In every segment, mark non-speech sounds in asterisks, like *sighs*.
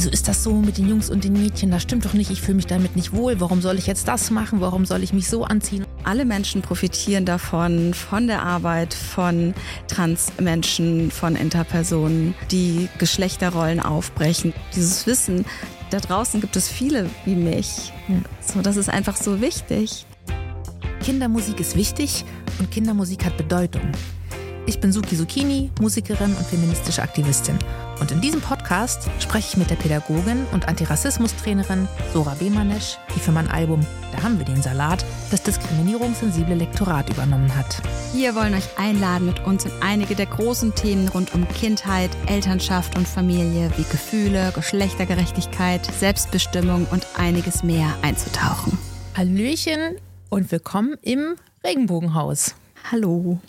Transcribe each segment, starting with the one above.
wieso ist das so mit den Jungs und den Mädchen? Das stimmt doch nicht, ich fühle mich damit nicht wohl. Warum soll ich jetzt das machen? Warum soll ich mich so anziehen? Alle Menschen profitieren davon, von der Arbeit von Transmenschen, von Interpersonen, die Geschlechterrollen aufbrechen. Dieses Wissen, da draußen gibt es viele wie mich. So, das ist einfach so wichtig. Kindermusik ist wichtig und Kindermusik hat Bedeutung. Ich bin Suki Zucchini, Musikerin und feministische Aktivistin. Und in diesem Podcast spreche ich mit der Pädagogin und Antirassismustrainerin Sora Bemanesch, die für mein Album Da haben wir den Salat das diskriminierungssensible Lektorat übernommen hat. Wir wollen euch einladen, mit uns in einige der großen Themen rund um Kindheit, Elternschaft und Familie wie Gefühle, Geschlechtergerechtigkeit, Selbstbestimmung und einiges mehr einzutauchen. Hallöchen und willkommen im Regenbogenhaus. Hallo.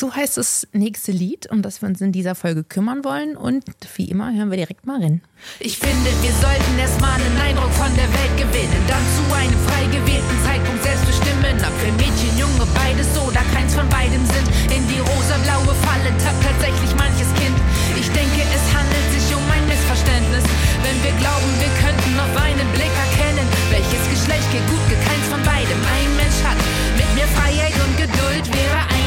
So heißt das nächste Lied, um das wir uns in dieser Folge kümmern wollen. Und wie immer hören wir direkt mal rein. Ich finde, wir sollten erstmal einen Eindruck von der Welt gewinnen. Dann zu einem frei gewählten Zeitpunkt selbst bestimmen. Ob für Mädchen, Junge, beides oder keins von beidem sind. In die rosa-blaue Falle tappt tatsächlich manches Kind. Ich denke, es handelt sich um ein Missverständnis. Wenn wir glauben, wir könnten auf einen Blick erkennen, welches Geschlecht geht gut, keins von beidem. Ein Mensch hat mit mir Freiheit und Geduld wäre einiges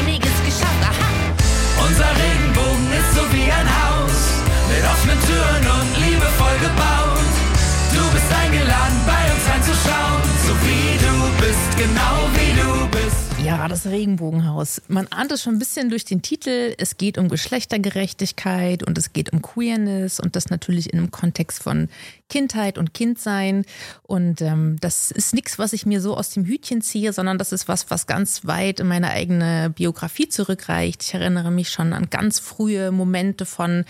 Ja, das Regenbogenhaus. Man ahnt es schon ein bisschen durch den Titel. Es geht um Geschlechtergerechtigkeit und es geht um Queerness und das natürlich in einem Kontext von Kindheit und Kindsein. Und ähm, das ist nichts, was ich mir so aus dem Hütchen ziehe, sondern das ist was, was ganz weit in meine eigene Biografie zurückreicht. Ich erinnere mich schon an ganz frühe Momente von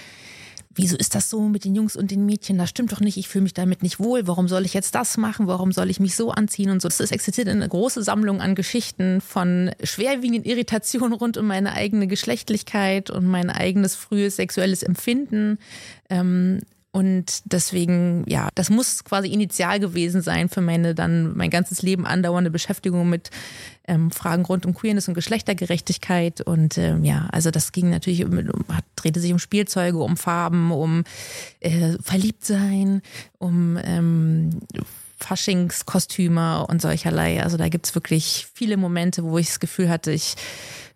wieso ist das so mit den Jungs und den Mädchen? Das stimmt doch nicht, ich fühle mich damit nicht wohl. Warum soll ich jetzt das machen? Warum soll ich mich so anziehen und so? Das existiert eine große Sammlung an Geschichten von schwerwiegenden Irritationen rund um meine eigene Geschlechtlichkeit und mein eigenes frühes sexuelles Empfinden. Ähm, und deswegen, ja, das muss quasi initial gewesen sein für meine dann mein ganzes Leben andauernde Beschäftigung mit ähm, Fragen rund um Queerness und Geschlechtergerechtigkeit. Und ähm, ja, also das ging natürlich, um, hat, drehte sich um Spielzeuge, um Farben, um äh, Verliebtsein, um ähm, Faschingskostüme und solcherlei. Also da gibt's wirklich viele Momente, wo ich das Gefühl hatte, ich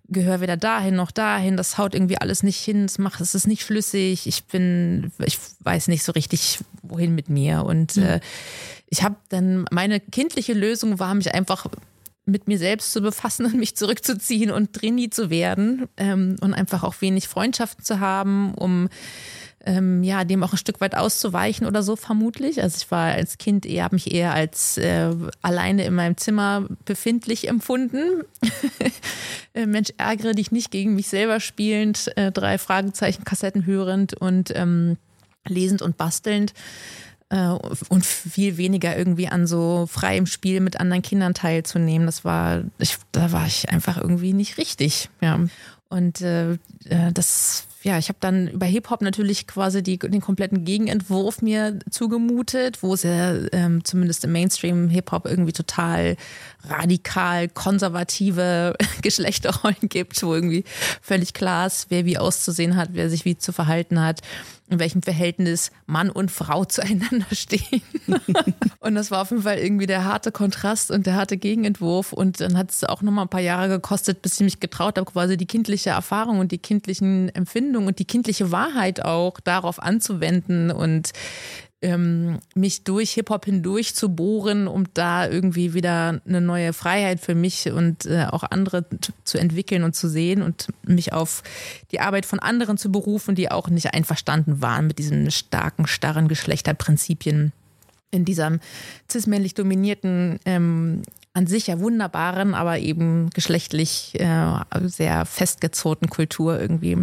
gehöre weder dahin noch dahin, das haut irgendwie alles nicht hin, es macht, es ist nicht schlüssig, ich bin, ich weiß nicht so richtig, wohin mit mir. Und mhm. äh, ich habe dann, meine kindliche Lösung war, mich einfach mit mir selbst zu befassen und mich zurückzuziehen und Trini zu werden ähm, und einfach auch wenig Freundschaften zu haben, um ähm, ja, dem auch ein Stück weit auszuweichen oder so vermutlich. Also ich war als Kind eher, habe mich eher als äh, alleine in meinem Zimmer befindlich empfunden. *laughs* Äh, Mensch, ärgere dich nicht gegen mich selber spielend, äh, drei Fragezeichen, Kassetten hörend und ähm, lesend und bastelnd äh, und viel weniger irgendwie an so freiem Spiel mit anderen Kindern teilzunehmen. Das war, ich, da war ich einfach irgendwie nicht richtig. Ja. Und äh, äh das ja, ich habe dann über Hip-Hop natürlich quasi die, den kompletten Gegenentwurf mir zugemutet, wo es ja ähm, zumindest im Mainstream Hip-Hop irgendwie total radikal konservative *laughs* Geschlechterrollen gibt, wo irgendwie völlig klar ist, wer wie auszusehen hat, wer sich wie zu verhalten hat in welchem Verhältnis Mann und Frau *laughs* zueinander stehen. *laughs* und das war auf jeden Fall irgendwie der harte Kontrast und der harte Gegenentwurf. Und dann hat es auch noch mal ein paar Jahre gekostet, bis ich mich getraut habe, quasi die kindliche Erfahrung und die kindlichen Empfindungen und die kindliche Wahrheit auch darauf anzuwenden und ähm, mich durch Hip-Hop hindurch zu bohren, um da irgendwie wieder eine neue Freiheit für mich und äh, auch andere zu entwickeln und zu sehen und mich auf die Arbeit von anderen zu berufen, die auch nicht einverstanden waren mit diesen starken, starren Geschlechterprinzipien in dieser cis-männlich dominierten ähm, an sich ja wunderbaren, aber eben geschlechtlich äh, sehr festgezogenen Kultur irgendwie.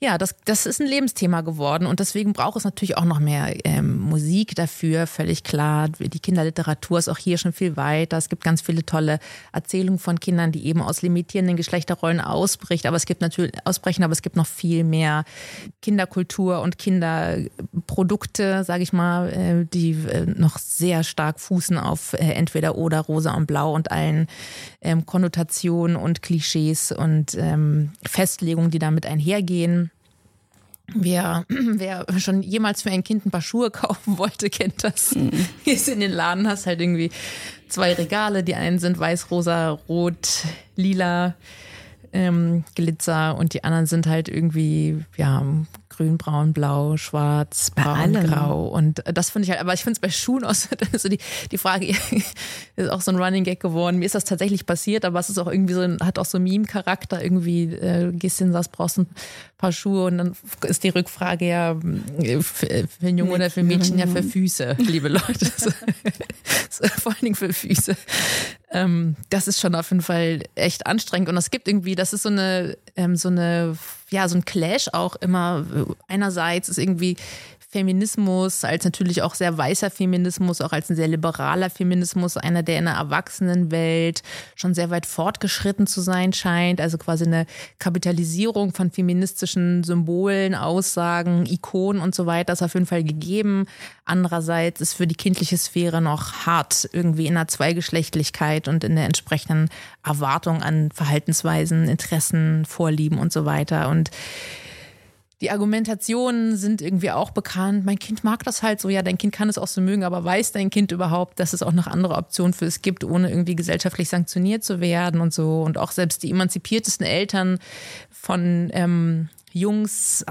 Ja, das, das ist ein Lebensthema geworden und deswegen braucht es natürlich auch noch mehr ähm, Musik dafür, völlig klar. Die Kinderliteratur ist auch hier schon viel weiter. Es gibt ganz viele tolle Erzählungen von Kindern, die eben aus limitierenden Geschlechterrollen ausbricht. Aber es gibt natürlich ausbrechen, aber es gibt noch viel mehr Kinderkultur und Kinderprodukte, sage ich mal, äh, die äh, noch sehr stark fußen auf äh, entweder oder rosa und blau und allen ähm, Konnotationen und Klischees und ähm, Festlegungen, die damit einhergehen. Wer, *clears throat* wer schon jemals für ein Kind ein paar Schuhe kaufen wollte, *laughs* kennt das. Mhm. Gehst in den Laden, hast halt irgendwie zwei Regale. Die einen sind weiß, rosa, rot, lila, ähm, Glitzer und die anderen sind halt irgendwie, ja, grün, braun, blau, schwarz, braun, grau. Und das finde ich halt, aber ich finde es bei Schuhen auch so, so die, die Frage, *laughs* ist auch so ein Running Gag geworden. Mir ist das tatsächlich passiert, aber es ist auch irgendwie so, hat auch so Meme-Charakter irgendwie, äh, gehst hin, sagst, brauchst ein paar Schuhe und dann ist die Rückfrage ja für, für einen Jungen oder für Mädchen ja für Füße, liebe Leute. *laughs* vor allen Dingen für Füße. Ähm, das ist schon auf jeden Fall echt anstrengend und es gibt irgendwie, das ist so eine, ähm, so eine ja, so ein Clash auch immer. Einerseits ist irgendwie Feminismus als natürlich auch sehr weißer Feminismus, auch als ein sehr liberaler Feminismus, einer, der in der Erwachsenenwelt schon sehr weit fortgeschritten zu sein scheint. Also quasi eine Kapitalisierung von feministischen Symbolen, Aussagen, Ikonen und so weiter ist auf jeden Fall gegeben. Andererseits ist für die kindliche Sphäre noch hart irgendwie in der Zweigeschlechtlichkeit und in der entsprechenden Erwartung an Verhaltensweisen, Interessen, Vorlieben und so weiter. Und die Argumentationen sind irgendwie auch bekannt. Mein Kind mag das halt so. Ja, dein Kind kann es auch so mögen, aber weiß dein Kind überhaupt, dass es auch noch andere Optionen für es gibt, ohne irgendwie gesellschaftlich sanktioniert zu werden und so. Und auch selbst die emanzipiertesten Eltern von ähm, Jungs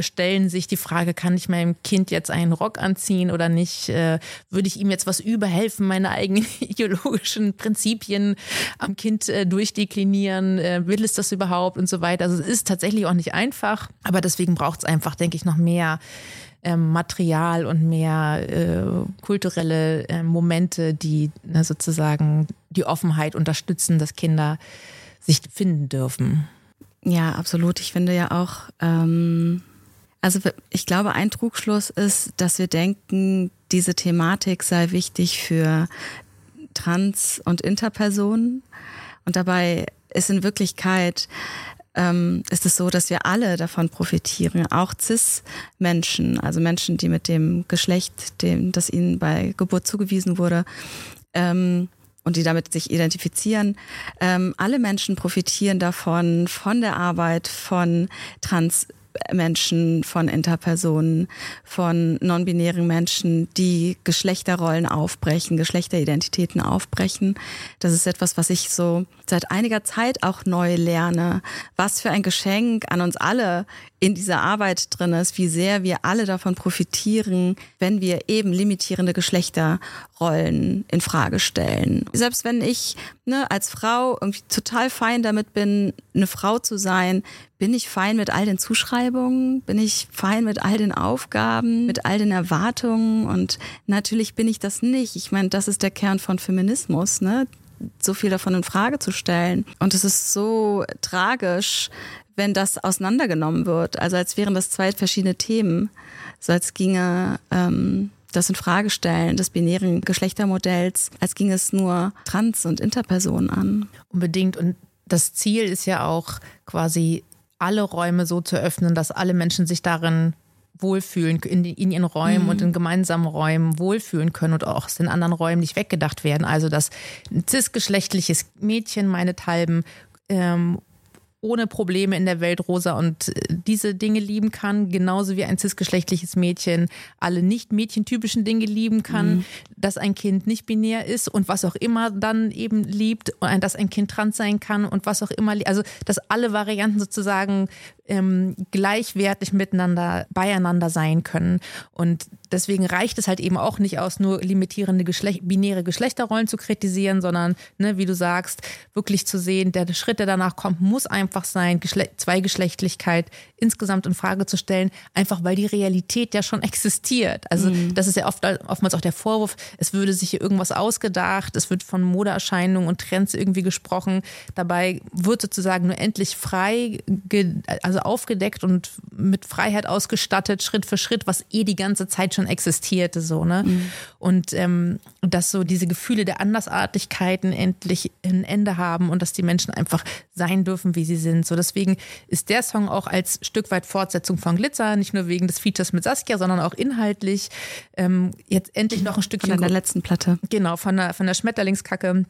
stellen sich die Frage, kann ich meinem Kind jetzt einen Rock anziehen oder nicht? Äh, würde ich ihm jetzt was überhelfen, meine eigenen *laughs* ideologischen Prinzipien am Kind äh, durchdeklinieren? Äh, will es das überhaupt und so weiter? Also es ist tatsächlich auch nicht einfach, aber deswegen braucht es einfach, denke ich, noch mehr ähm, Material und mehr äh, kulturelle äh, Momente, die ne, sozusagen die Offenheit unterstützen, dass Kinder sich finden dürfen. Ja, absolut. Ich finde ja auch, ähm, also ich glaube, ein Trugschluss ist, dass wir denken, diese Thematik sei wichtig für Trans- und Interpersonen. Und dabei ist in Wirklichkeit ähm, ist es so, dass wir alle davon profitieren, auch CIS-Menschen, also Menschen, die mit dem Geschlecht, dem, das ihnen bei Geburt zugewiesen wurde, ähm, und die damit sich identifizieren. Ähm, alle Menschen profitieren davon, von der Arbeit von Trans Menschen, von Interpersonen, von non-binären Menschen, die Geschlechterrollen aufbrechen, Geschlechteridentitäten aufbrechen. Das ist etwas, was ich so seit einiger Zeit auch neu lerne. Was für ein Geschenk an uns alle in dieser Arbeit drin ist, wie sehr wir alle davon profitieren, wenn wir eben limitierende Geschlechterrollen in Frage stellen. Selbst wenn ich ne, als Frau irgendwie total fein damit bin, eine Frau zu sein, bin ich fein mit all den Zuschreibungen, bin ich fein mit all den Aufgaben, mit all den Erwartungen und natürlich bin ich das nicht. Ich meine, das ist der Kern von Feminismus, ne? So viel davon in Frage zu stellen. Und es ist so tragisch, wenn das auseinandergenommen wird. Also als wären das zwei verschiedene Themen. So als ginge ähm, das in Frage stellen des binären Geschlechtermodells, als ginge es nur Trans- und Interpersonen an. Unbedingt. Und das Ziel ist ja auch quasi alle Räume so zu öffnen, dass alle Menschen sich darin wohlfühlen, in, in ihren Räumen mhm. und in gemeinsamen Räumen wohlfühlen können und auch aus den anderen Räumen nicht weggedacht werden. Also dass ein cisgeschlechtliches Mädchen meinethalben ähm, ohne Probleme in der Welt rosa und äh, diese Dinge lieben kann, genauso wie ein cisgeschlechtliches Mädchen alle nicht mädchentypischen Dinge lieben kann, mhm. dass ein Kind nicht binär ist und was auch immer dann eben liebt, dass ein Kind trans sein kann und was auch immer, also dass alle Varianten sozusagen ähm, gleichwertig miteinander beieinander sein können und deswegen reicht es halt eben auch nicht aus, nur limitierende Geschlecht, binäre Geschlechterrollen zu kritisieren, sondern, ne, wie du sagst, wirklich zu sehen, der Schritt, der danach kommt, muss einfach sein, Geschle Zweigeschlechtlichkeit insgesamt in Frage zu stellen, einfach weil die Realität ja schon existiert. Also mhm. das ist ja oft, oftmals auch der Vorwurf, es würde sich hier irgendwas ausgedacht, es wird von Modeerscheinungen und Trends irgendwie gesprochen. Dabei wird sozusagen nur endlich frei, also aufgedeckt und mit Freiheit ausgestattet, Schritt für Schritt, was eh die ganze Zeit schon existierte, so, ne? Mhm. Und ähm, dass so diese Gefühle der Andersartigkeiten endlich ein Ende haben und dass die Menschen einfach sein dürfen, wie sie sind. So deswegen ist der Song auch als Stück weit Fortsetzung von Glitzer, nicht nur wegen des Features mit Saskia, sondern auch inhaltlich ähm, jetzt endlich noch ein Stückchen. Von der letzten Platte. Genau, von der, von der Schmetterlingskacke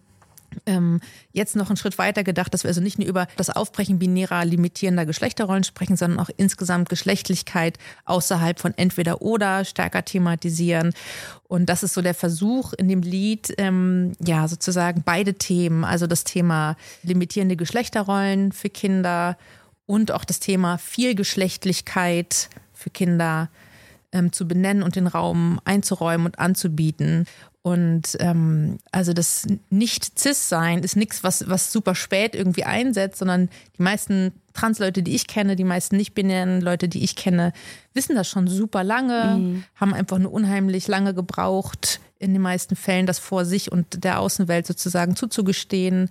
ähm, jetzt noch einen Schritt weiter gedacht, dass wir also nicht nur über das Aufbrechen binärer, limitierender Geschlechterrollen sprechen, sondern auch insgesamt Geschlechtlichkeit außerhalb von entweder oder stärker thematisieren. Und das ist so der Versuch in dem Lied, ähm, ja, sozusagen beide Themen, also das Thema limitierende Geschlechterrollen für Kinder und auch das Thema Vielgeschlechtlichkeit für Kinder ähm, zu benennen und den Raum einzuräumen und anzubieten. Und ähm, also das Nicht-Cis-Sein ist nichts, was, was super spät irgendwie einsetzt, sondern die meisten Trans-Leute, die ich kenne, die meisten nicht-binären Leute, die ich kenne, wissen das schon super lange, mhm. haben einfach nur unheimlich lange gebraucht, in den meisten Fällen das vor sich und der Außenwelt sozusagen zuzugestehen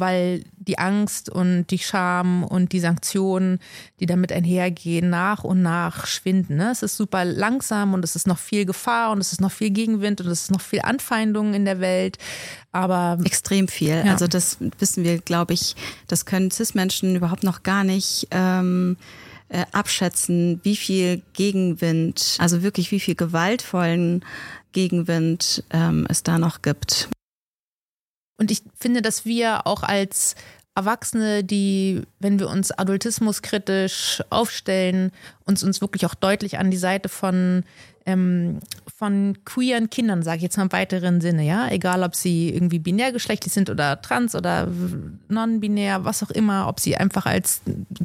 weil die Angst und die Scham und die Sanktionen, die damit einhergehen, nach und nach schwinden. Ne? Es ist super langsam und es ist noch viel Gefahr und es ist noch viel Gegenwind und es ist noch viel Anfeindung in der Welt. Aber extrem viel. Ja. Also das wissen wir, glaube ich, das können CIS-Menschen überhaupt noch gar nicht. Ähm äh, abschätzen, wie viel Gegenwind, also wirklich wie viel gewaltvollen Gegenwind ähm, es da noch gibt. Und ich finde, dass wir auch als Erwachsene, die, wenn wir uns adultismuskritisch aufstellen, uns uns wirklich auch deutlich an die Seite von ähm, von queeren Kindern, sage ich jetzt mal im weiteren Sinne, ja, egal ob sie irgendwie binärgeschlechtlich sind oder trans oder non-binär, was auch immer, ob sie einfach als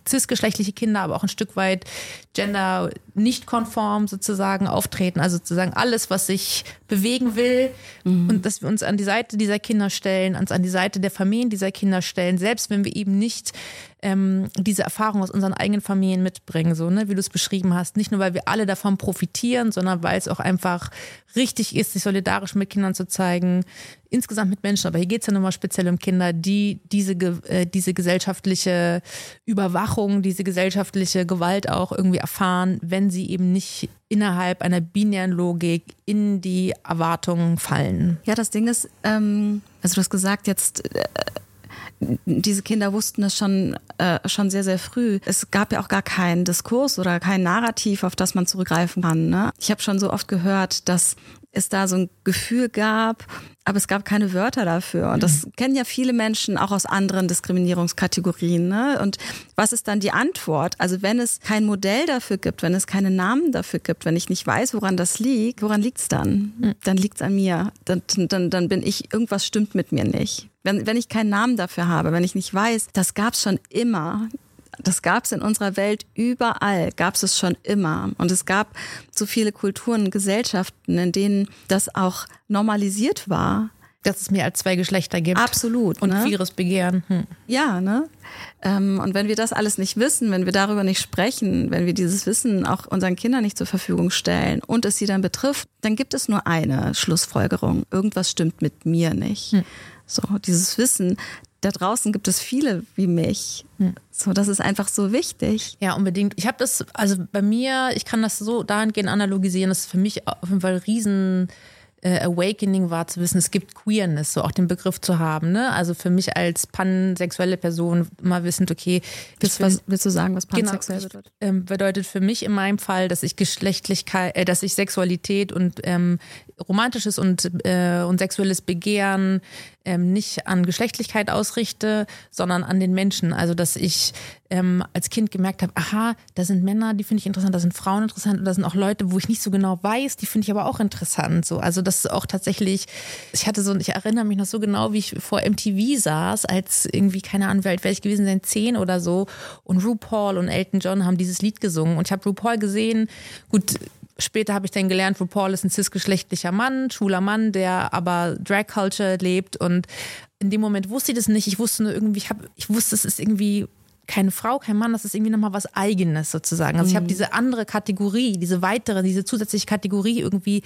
cisgeschlechtliche Kinder, aber auch ein Stück weit gender nicht konform sozusagen auftreten, also sozusagen alles, was sich bewegen will mhm. und dass wir uns an die Seite dieser Kinder stellen, uns an die Seite der Familien dieser Kinder stellen, selbst wenn wir eben nicht ähm, diese Erfahrung aus unseren eigenen Familien mitbringen, so, ne, wie du es beschrieben hast. Nicht nur, weil wir alle davon profitieren, sondern weil es auch einfach richtig ist, sich solidarisch mit Kindern zu zeigen, insgesamt mit Menschen, aber hier geht es ja nochmal speziell um Kinder, die diese, äh, diese gesellschaftliche Überwachung, diese gesellschaftliche Gewalt auch irgendwie erfahren, wenn sie eben nicht innerhalb einer binären Logik in die Erwartungen fallen. Ja, das Ding ist, ähm, also du hast gesagt, jetzt äh, diese Kinder wussten es schon, äh, schon sehr, sehr früh. Es gab ja auch gar keinen Diskurs oder kein Narrativ, auf das man zurückgreifen kann. Ne? Ich habe schon so oft gehört, dass es da so ein Gefühl gab, aber es gab keine Wörter dafür. Und das mhm. kennen ja viele Menschen auch aus anderen Diskriminierungskategorien. Ne? Und was ist dann die Antwort? Also wenn es kein Modell dafür gibt, wenn es keine Namen dafür gibt, wenn ich nicht weiß, woran das liegt, woran liegt es dann? Mhm. Dann liegt es an mir. Dann, dann, dann bin ich, irgendwas stimmt mit mir nicht. Wenn, wenn ich keinen Namen dafür habe, wenn ich nicht weiß, das gab es schon immer. Das gab es in unserer Welt überall, gab es es schon immer. Und es gab so viele Kulturen und Gesellschaften, in denen das auch normalisiert war. Dass es mehr als zwei Geschlechter gibt. Absolut. Und ne? queeres Begehren. Hm. Ja, ne? Ähm, und wenn wir das alles nicht wissen, wenn wir darüber nicht sprechen, wenn wir dieses Wissen auch unseren Kindern nicht zur Verfügung stellen und es sie dann betrifft, dann gibt es nur eine Schlussfolgerung. Irgendwas stimmt mit mir nicht. Hm. So, dieses Wissen, da draußen gibt es viele wie mich. Hm. So, das ist einfach so wichtig. Ja, unbedingt. Ich habe das, also bei mir, ich kann das so dahingehend analogisieren, das ist für mich auf jeden Fall riesen äh, Awakening war zu wissen, es gibt Queerness, so auch den Begriff zu haben. Ne? Also für mich als pansexuelle Person mal wissend, okay. Willst, was, willst du sagen, was genau, pansexuell genau, bedeutet? Ähm, bedeutet für mich in meinem Fall, dass ich Geschlechtlichkeit, äh, dass ich Sexualität und ähm, romantisches und, äh, und sexuelles Begehren ähm, nicht an Geschlechtlichkeit ausrichte, sondern an den Menschen. Also dass ich ähm, als Kind gemerkt habe, aha, da sind Männer, die finde ich interessant, da sind Frauen interessant und da sind auch Leute, wo ich nicht so genau weiß, die finde ich aber auch interessant. So, also das ist auch tatsächlich, ich hatte so, ich erinnere mich noch so genau, wie ich vor MTV saß, als irgendwie keine Ahnung, wie alt wäre ich gewesen sein, zehn oder so, und RuPaul und Elton John haben dieses Lied gesungen und ich habe RuPaul gesehen. Gut, Später habe ich dann gelernt, RuPaul ist ein cisgeschlechtlicher Mann, schwuler Mann, der aber Drag Culture lebt. Und in dem Moment wusste ich das nicht. Ich wusste nur irgendwie, ich, hab, ich wusste, es ist irgendwie keine Frau, kein Mann, das ist irgendwie nochmal was Eigenes sozusagen. Also ich habe mhm. diese andere Kategorie, diese weitere, diese zusätzliche Kategorie irgendwie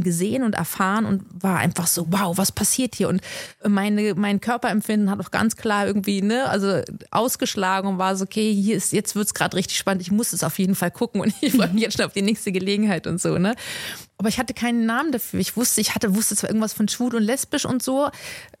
gesehen und erfahren und war einfach so, wow, was passiert hier? Und meine, mein Körperempfinden hat auch ganz klar irgendwie, ne, also ausgeschlagen und war so, okay, hier ist, jetzt wird's gerade richtig spannend, ich muss es auf jeden Fall gucken und *laughs* ich freue mich jetzt schon auf die nächste Gelegenheit und so, ne? Aber ich hatte keinen Namen dafür. Ich wusste, ich hatte, wusste zwar irgendwas von schwul und lesbisch und so.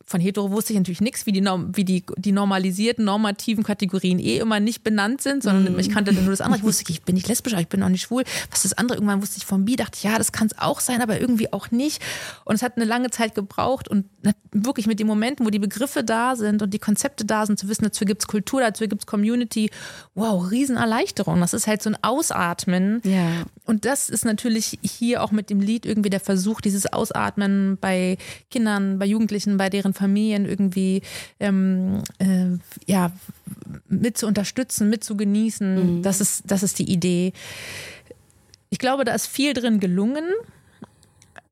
Von hetero wusste ich natürlich nichts, wie die, wie die, die normalisierten, normativen Kategorien eh immer nicht benannt sind, sondern mm. ich kannte nur das andere. Ich *laughs* wusste, ich bin nicht lesbisch, aber ich bin auch nicht schwul. Was das andere, irgendwann wusste ich von bi, dachte ich, ja, das kann es auch sein, aber irgendwie auch nicht. Und es hat eine lange Zeit gebraucht und wirklich mit den Momenten, wo die Begriffe da sind und die Konzepte da sind, zu wissen, dazu gibt es Kultur, dazu gibt es Community. Wow, Riesenerleichterung. Das ist halt so ein Ausatmen. Ja. Und das ist natürlich hier auch mit dem Lied irgendwie der Versuch, dieses Ausatmen bei Kindern, bei Jugendlichen, bei deren Familien irgendwie ähm, äh, ja, mit zu unterstützen, mit zu genießen. Mhm. Das, ist, das ist die Idee. Ich glaube, da ist viel drin gelungen.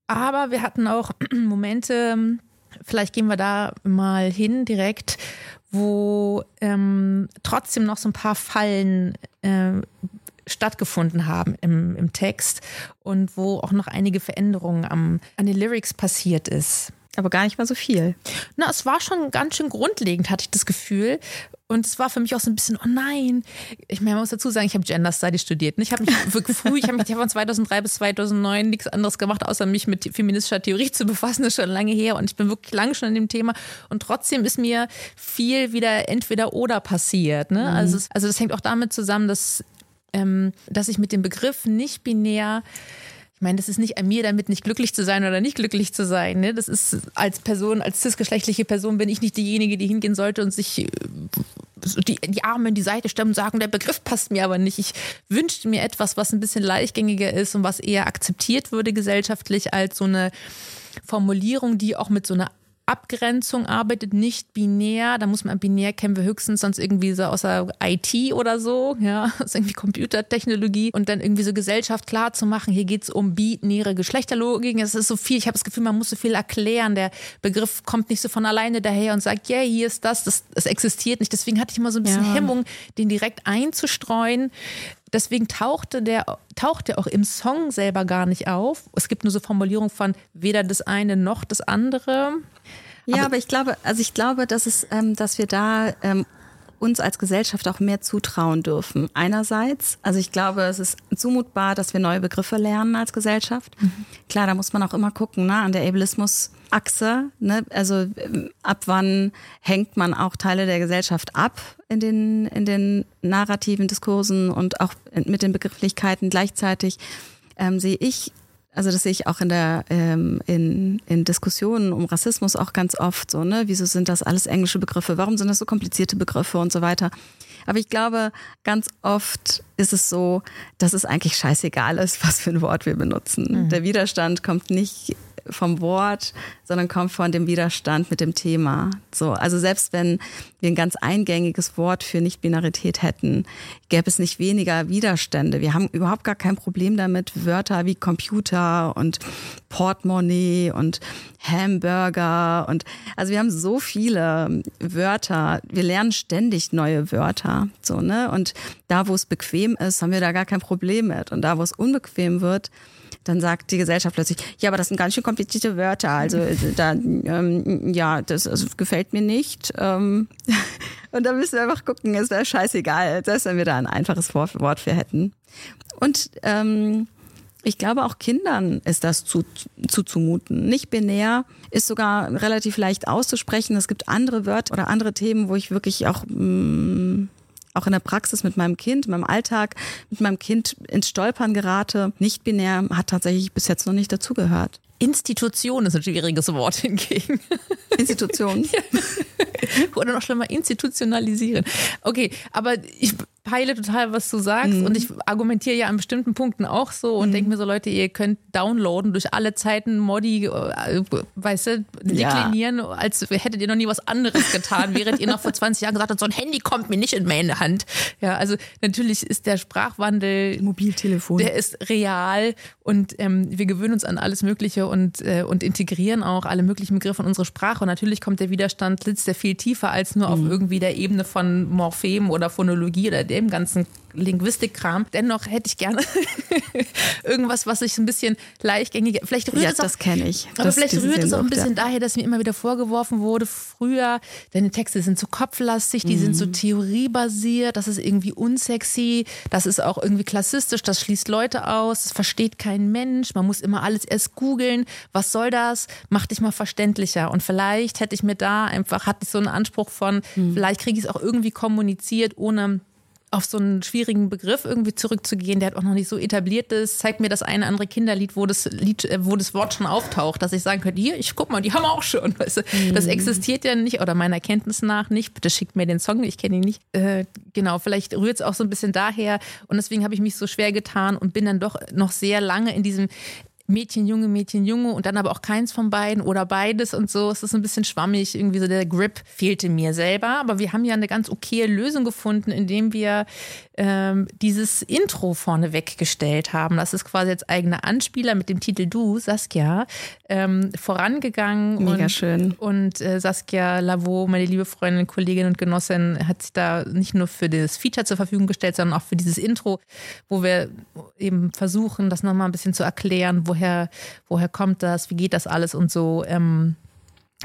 Aber wir hatten auch *clears throat* Momente, vielleicht gehen wir da mal hin direkt, wo ähm, trotzdem noch so ein paar Fallen äh, stattgefunden haben im, im Text und wo auch noch einige Veränderungen am, an den Lyrics passiert ist. Aber gar nicht mal so viel. Na, es war schon ganz schön grundlegend, hatte ich das Gefühl. Und es war für mich auch so ein bisschen, oh nein. Ich meine, man muss dazu sagen, ich habe Gender Studies studiert. Ich habe mich *laughs* wirklich früh, ich habe mich von 2003 bis 2009 nichts anderes gemacht, außer mich mit feministischer Theorie *laughs* zu befassen. Das ist schon lange her und ich bin wirklich lange schon in dem Thema. Und trotzdem ist mir viel wieder entweder oder passiert. Ne? Mhm. Also, also das hängt auch damit zusammen, dass ähm, dass ich mit dem Begriff nicht binär meine, das ist nicht an mir, damit nicht glücklich zu sein oder nicht glücklich zu sein. Ne? Das ist als Person, als cisgeschlechtliche Person bin ich nicht diejenige, die hingehen sollte und sich äh, die, die Arme in die Seite stemmen und sagen, der Begriff passt mir aber nicht. Ich wünschte mir etwas, was ein bisschen leichtgängiger ist und was eher akzeptiert würde gesellschaftlich als so eine Formulierung, die auch mit so einer Abgrenzung arbeitet, nicht binär. Da muss man binär kennen wir höchstens sonst irgendwie so außer IT oder so, ja, aus *laughs* irgendwie Computertechnologie und dann irgendwie so Gesellschaft klar zu machen, hier geht's um binäre Geschlechterlogiken. Es ist so viel, ich habe das Gefühl, man muss so viel erklären. Der Begriff kommt nicht so von alleine daher und sagt, ja, yeah, hier ist das, das, das existiert nicht. Deswegen hatte ich immer so ein bisschen ja. Hemmung, den direkt einzustreuen. Deswegen tauchte der, taucht der auch im Song selber gar nicht auf. Es gibt nur so Formulierungen von weder das eine noch das andere. Ja, aber, aber ich glaube, also ich glaube, dass es, ähm, dass wir da ähm, uns als Gesellschaft auch mehr zutrauen dürfen. Einerseits, also ich glaube, es ist zumutbar, dass wir neue Begriffe lernen als Gesellschaft. Mhm. Klar, da muss man auch immer gucken, ne, an der Ableismus-Achse. Ne? Also ähm, ab wann hängt man auch Teile der Gesellschaft ab in den, in den narrativen Diskursen und auch mit den Begrifflichkeiten gleichzeitig. Ähm, sehe ich also das sehe ich auch in der ähm, in, in Diskussionen um Rassismus auch ganz oft so, ne? Wieso sind das alles englische Begriffe? Warum sind das so komplizierte Begriffe und so weiter? Aber ich glaube, ganz oft ist es so, dass es eigentlich scheißegal ist, *laughs* was für ein Wort wir benutzen. Mhm. Der Widerstand kommt nicht vom Wort, sondern kommt von dem Widerstand mit dem Thema. So, also selbst wenn wir ein ganz eingängiges Wort für Nicht-Binarität hätten, gäbe es nicht weniger Widerstände. Wir haben überhaupt gar kein Problem damit, Wörter wie Computer und Portemonnaie und Hamburger und also wir haben so viele Wörter. Wir lernen ständig neue Wörter, so ne. Und da, wo es bequem ist, haben wir da gar kein Problem mit. Und da, wo es unbequem wird, dann sagt die Gesellschaft plötzlich, ja, aber das sind ganz schön komplizierte Wörter. Also äh, da, ähm, ja, das also, gefällt mir nicht. Ähm, *laughs* und da müssen wir einfach gucken, es wäre scheißegal, selbst wenn wir da ein einfaches Wort für hätten. Und ähm, ich glaube, auch Kindern ist das zu, zuzumuten. Nicht binär ist sogar relativ leicht auszusprechen. Es gibt andere Wörter oder andere Themen, wo ich wirklich auch mh, mm, auch in der Praxis mit meinem Kind, in meinem Alltag, mit meinem Kind ins Stolpern gerate. Nicht binär hat tatsächlich bis jetzt noch nicht dazugehört. Institution ist ein schwieriges Wort hingegen. Institution. *laughs* ja. Oder noch schlimmer, institutionalisieren. Okay, aber ich peile total, was du sagst mhm. und ich argumentiere ja an bestimmten Punkten auch so und mhm. denke mir so, Leute, ihr könnt downloaden durch alle Zeiten Modi, äh, weißt du, deklinieren, ja. als hättet ihr noch nie was anderes getan, während ihr noch vor 20 Jahren gesagt habt, so ein Handy kommt mir nicht in meine Hand. Ja, also natürlich ist der Sprachwandel, Mobiltelefon, der ist real und ähm, wir gewöhnen uns an alles Mögliche und, äh, und integrieren auch alle möglichen Begriffe in unsere Sprache und natürlich kommt der Widerstand, sitzt der viel tiefer als nur mhm. auf irgendwie der Ebene von Morphem oder Phonologie oder dem ganzen Linguistikkram. Dennoch hätte ich gerne *laughs* irgendwas, was sich ein bisschen leichtgängiger, vielleicht rührt Ja, es auch, das kenne ich. aber Das- vielleicht rührt es auch ein bisschen ja. daher, dass mir immer wieder vorgeworfen wurde, früher, deine Texte sind zu kopflastig, die sind Mhm. so theoriebasiert, das ist irgendwie unsexy, das ist auch irgendwie klassistisch, das schließt Leute aus, das versteht kein Mensch, man muss immer alles erst googeln, was soll das? Mach dich mal verständlicher. Und vielleicht hätte ich mir da einfach, hatte ich so einen Anspruch von, Mhm. vielleicht kriege ich es auch irgendwie kommuniziert, ohne auf so einen schwierigen Begriff irgendwie zurückzugehen, der halt auch noch nicht so etabliert ist, zeigt mir das eine andere Kinderlied, wo das Lied, äh, wo das Wort schon auftaucht, dass ich sagen könnte, hier, ich guck mal, die haben wir auch schon. *laughs* Weißt du? Das existiert ja nicht oder meiner Kenntnis nach nicht. Bitte schickt mir den Song, ich kenne ihn nicht. Äh, genau, vielleicht rührt es auch so ein bisschen daher und deswegen habe ich mich so schwer getan und bin dann doch noch sehr lange in diesem Mädchen, Junge, Mädchen, Junge und dann aber auch keins von beiden oder beides und so. Es ist ein bisschen schwammig, irgendwie so der Grip fehlte mir selber. Aber wir haben ja eine ganz okaye Lösung gefunden, indem wir ähm, dieses Intro vorne weggestellt haben. Das ist quasi als eigener Anspieler mit dem Titel Du, Saskia, ähm, vorangegangen. Mega und, schön. Und äh, Saskia Lavaux, meine liebe Freundin, Kollegin und Genossin, hat sich da nicht nur für das Feature zur Verfügung gestellt, sondern auch für dieses Intro, wo wir eben versuchen, das nochmal ein bisschen zu erklären, woher, woher kommt das, wie geht das alles und so. Ähm,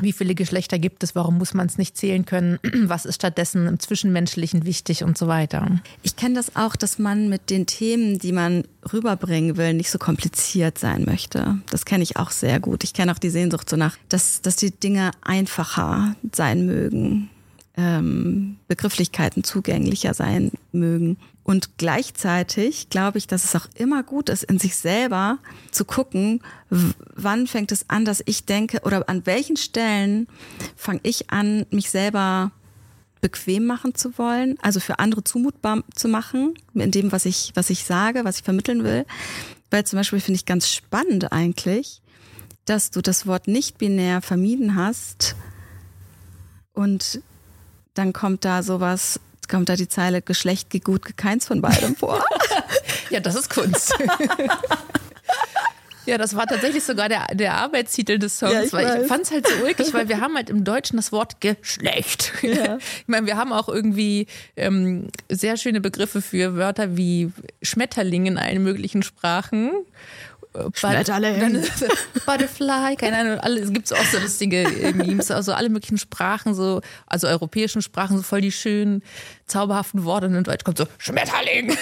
wie viele Geschlechter gibt es? Warum muss man es nicht zählen können? *clears throat* Was ist stattdessen im Zwischenmenschlichen wichtig und so weiter? Ich kenne das auch, dass man mit den Themen, die man rüberbringen will, nicht so kompliziert sein möchte. Das kenne ich auch sehr gut. Ich kenne auch die Sehnsucht so nach, dass, dass die Dinge einfacher sein mögen, ähm, Begrifflichkeiten zugänglicher sein mögen. Und gleichzeitig glaube ich, dass es auch immer gut ist, in sich selber zu gucken, wann fängt es an, dass ich denke oder an welchen Stellen fange ich an, mich selber bequem machen zu wollen, also für andere zumutbar zu machen, in dem, was ich, was ich sage, was ich vermitteln will. Weil zum Beispiel finde ich ganz spannend eigentlich, dass du das Wort nicht binär vermieden hast und dann kommt da sowas, kommt da die Zeile Geschlecht geht gut, keins von beidem vor. *laughs* Ja, das ist Kunst. Ja, das war tatsächlich sogar der, der Arbeitstitel des Songs, Ja, ich weil ich weiß. fand es halt so ulkig, weil wir haben halt im Deutschen das Wort Geschlecht. *laughs* Ich meine, wir haben auch irgendwie ähm, sehr schöne Begriffe für Wörter wie Schmetterling in allen möglichen Sprachen. Äh. Dann es *laughs* Butterfly, keine Ahnung, alle, es gibt auch so lustige äh, Memes, also alle möglichen Sprachen, so, also europäischen Sprachen, so voll die schönen, zauberhaften Worte und in Deutsch kommt so Schmetterling,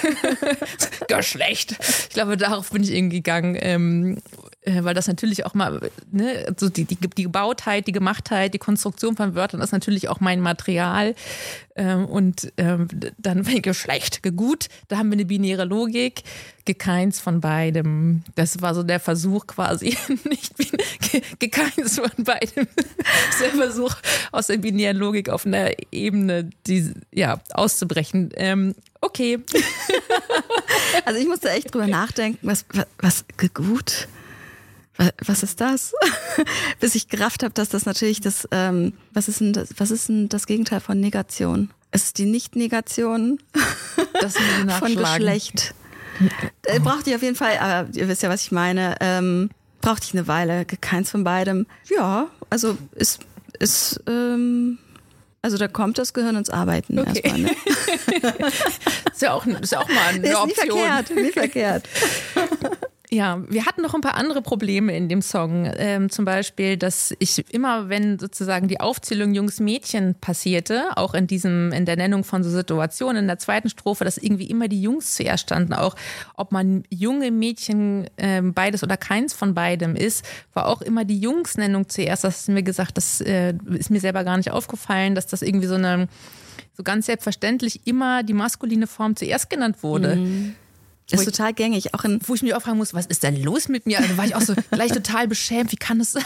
*laughs* Geschlecht. Ich glaube, darauf bin ich irgendwie gegangen, ähm, äh, weil das natürlich auch mal, ne, so die, die, die Gebautheit, die Gemachtheit, die Konstruktion von Wörtern ist natürlich auch mein Material. Ähm, und ähm, dann *laughs* Geschlecht, gegut, da haben wir eine binäre Logik, gekeins von beidem. Das war so der Versuch quasi, *laughs* nicht bin- ge- gekeins von beidem. *laughs* Das ist der Versuch, aus der binären Logik auf einer Ebene, die, ja, auszubrechen. Ähm, okay. Also ich musste echt drüber nachdenken, was, was, was gut? Was, ist das? *laughs* Bis ich gerafft habe, dass das natürlich das, ähm, was ist denn das, was ist denn das Gegenteil von Negation? Es ist die Nicht-Negation *laughs* *laughs* von. Geschlecht. Äh, Brauchte ich auf jeden Fall, aber ihr wisst ja, was ich meine, ähm, brauchte ich eine Weile, keins von beidem. Ja, also ist, ist, ähm, also da kommt das Gehirn ins Arbeiten Okay. erstmal. Ne? Ist ja auch, ist ja auch mal eine Ist Option. verkehrt, nie verkehrt. Ja, wir hatten noch ein paar andere Probleme in dem Song. Ähm, zum Beispiel, dass ich immer, wenn sozusagen die Aufzählung Jungs-Mädchen passierte, auch in diesem, in der Nennung von so Situationen in der zweiten Strophe, dass irgendwie immer die Jungs zuerst standen. Auch ob man junge Mädchen ähm, beides oder keins von beidem ist, war auch immer die Jungs-Nennung zuerst. Das ist mir gesagt, das äh, ist mir selber gar nicht aufgefallen, dass das irgendwie so eine, so ganz selbstverständlich immer die maskuline Form zuerst genannt wurde. Ist total gängig, auch in wo ich mich auch fragen muss, was ist denn los mit mir? Also war ich auch so *laughs* gleich total beschämt. Wie kann das sein?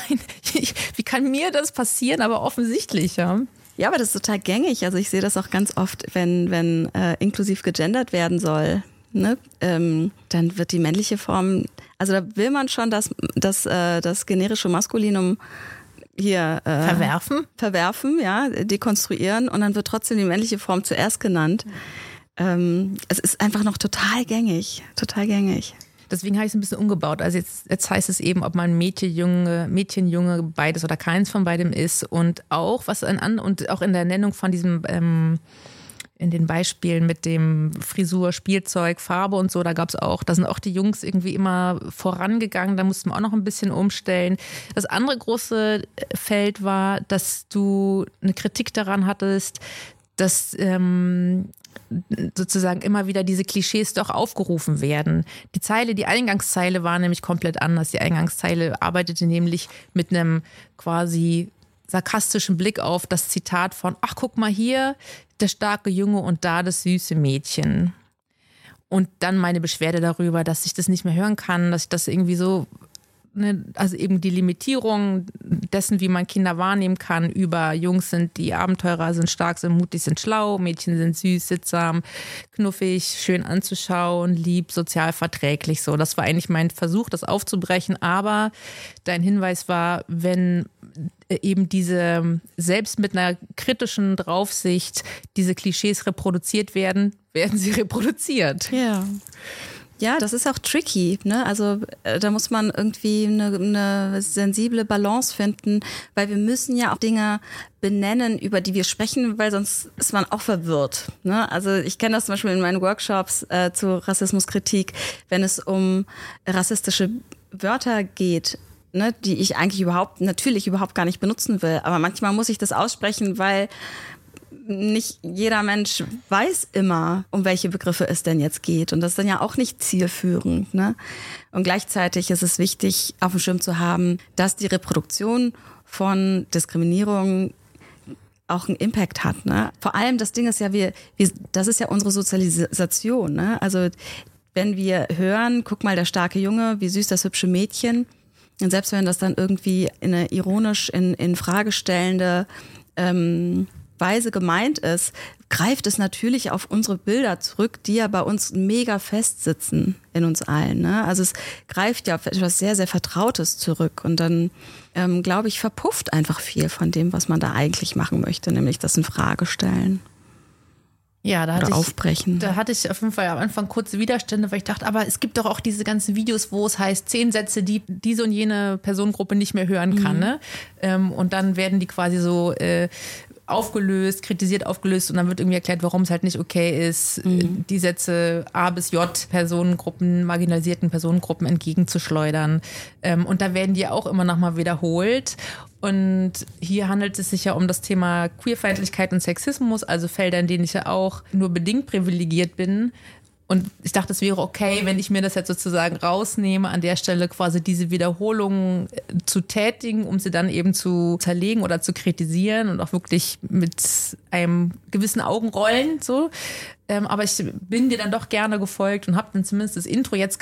Wie kann mir das passieren? Aber offensichtlich, ja. Ja, aber das ist total gängig. Also ich sehe das auch ganz oft, wenn, wenn äh, inklusiv gegendert werden soll. Ne? Ähm, dann wird die männliche Form, also da will man schon das, das, äh, das generische Maskulinum hier äh, Verwerfen? verwerfen, ja, dekonstruieren und dann wird trotzdem die männliche Form zuerst genannt. Ähm, es ist einfach noch total gängig, total gängig. Deswegen habe ich es ein bisschen umgebaut. Also jetzt, jetzt heißt es eben, ob man Mädchen, Junge, Mädchen, Junge, beides oder keins von beidem ist. Und auch, was ein an und auch in der Nennung von diesem ähm, in den Beispielen mit dem Frisur, Spielzeug, Farbe und so, da gab es auch, da sind auch die Jungs irgendwie immer vorangegangen, da mussten wir auch noch ein bisschen umstellen. Das andere große Feld war, dass du eine Kritik daran hattest, dass ähm, sozusagen immer wieder diese Klischees doch aufgerufen werden. Die Zeile, die Eingangszeile war nämlich komplett anders. Die Eingangszeile arbeitete nämlich mit einem quasi sarkastischen Blick auf das Zitat von, ach guck mal hier, der starke Junge und da das süße Mädchen. Und dann meine Beschwerde darüber, dass ich das nicht mehr hören kann, dass ich das irgendwie so ne, also eben die Limitierung dessen, wie man Kinder wahrnehmen kann, über Jungs sind die Abenteurer, sind stark, sind mutig, sind schlau, Mädchen sind süß, sittsam, knuffig, schön anzuschauen, lieb, sozial verträglich. So, das war eigentlich mein Versuch, das aufzubrechen. Aber dein Hinweis war, wenn eben diese, selbst mit einer kritischen Draufsicht, diese Klischees reproduziert werden, werden sie reproduziert. Ja. Ja, das ist auch tricky. Ne? Also äh, da muss man irgendwie eine, eine sensible Balance finden, weil wir müssen ja auch Dinge benennen, über die wir sprechen, weil sonst ist man auch verwirrt. Ne? Also ich kenne das zum Beispiel in meinen Workshops äh, zu Rassismuskritik, wenn es um rassistische Wörter geht, ne, die ich eigentlich überhaupt, natürlich überhaupt gar nicht benutzen will. Aber manchmal muss ich das aussprechen, weil nicht jeder Mensch weiß immer, um welche Begriffe es denn jetzt geht. Und das ist dann ja auch nicht zielführend. Ne? Und gleichzeitig ist es wichtig, auf dem Schirm zu haben, dass die Reproduktion von Diskriminierung auch einen Impact hat. Ne? Vor allem das Ding ist ja, wir, wir das ist ja unsere Sozialisation. Ne? Also wenn wir hören, guck mal, der starke Junge, wie süß das hübsche Mädchen. Und selbst wenn das dann irgendwie in eine ironisch in, in Frage stellende ähm, Weise gemeint ist, greift es natürlich auf unsere Bilder zurück, die ja bei uns mega festsitzen in uns allen. Ne? Also es greift ja auf etwas sehr, sehr Vertrautes zurück. Und dann, ähm, glaube ich, verpufft einfach viel von dem, was man da eigentlich machen möchte, nämlich das in Frage stellen. Ja, da hatte Oder aufbrechen. Ich, da hatte ich auf jeden Fall am Anfang kurze Widerstände, weil ich dachte, aber es gibt doch auch diese ganzen Videos, wo es heißt, zehn Sätze, die diese und jene Personengruppe nicht mehr hören kann. Mhm. Ne? Ähm, und dann werden die quasi so äh, aufgelöst, kritisiert aufgelöst und dann wird irgendwie erklärt, warum es halt nicht okay ist, mhm. die Sätze A bis J Personengruppen, marginalisierten Personengruppen entgegenzuschleudern. Ähm, und da werden die auch immer nochmal wiederholt. Und hier handelt es sich ja um das Thema Queerfeindlichkeit und Sexismus, also Felder, in denen ich ja auch nur bedingt privilegiert bin. Und ich dachte, es wäre okay, wenn ich mir das jetzt sozusagen rausnehme, an der Stelle quasi diese Wiederholungen äh, zu tätigen, um sie dann eben zu zerlegen oder zu kritisieren und auch wirklich mit einem gewissen Augenrollen so. Ähm, aber ich bin dir dann doch gerne gefolgt und habe dann zumindest das Intro jetzt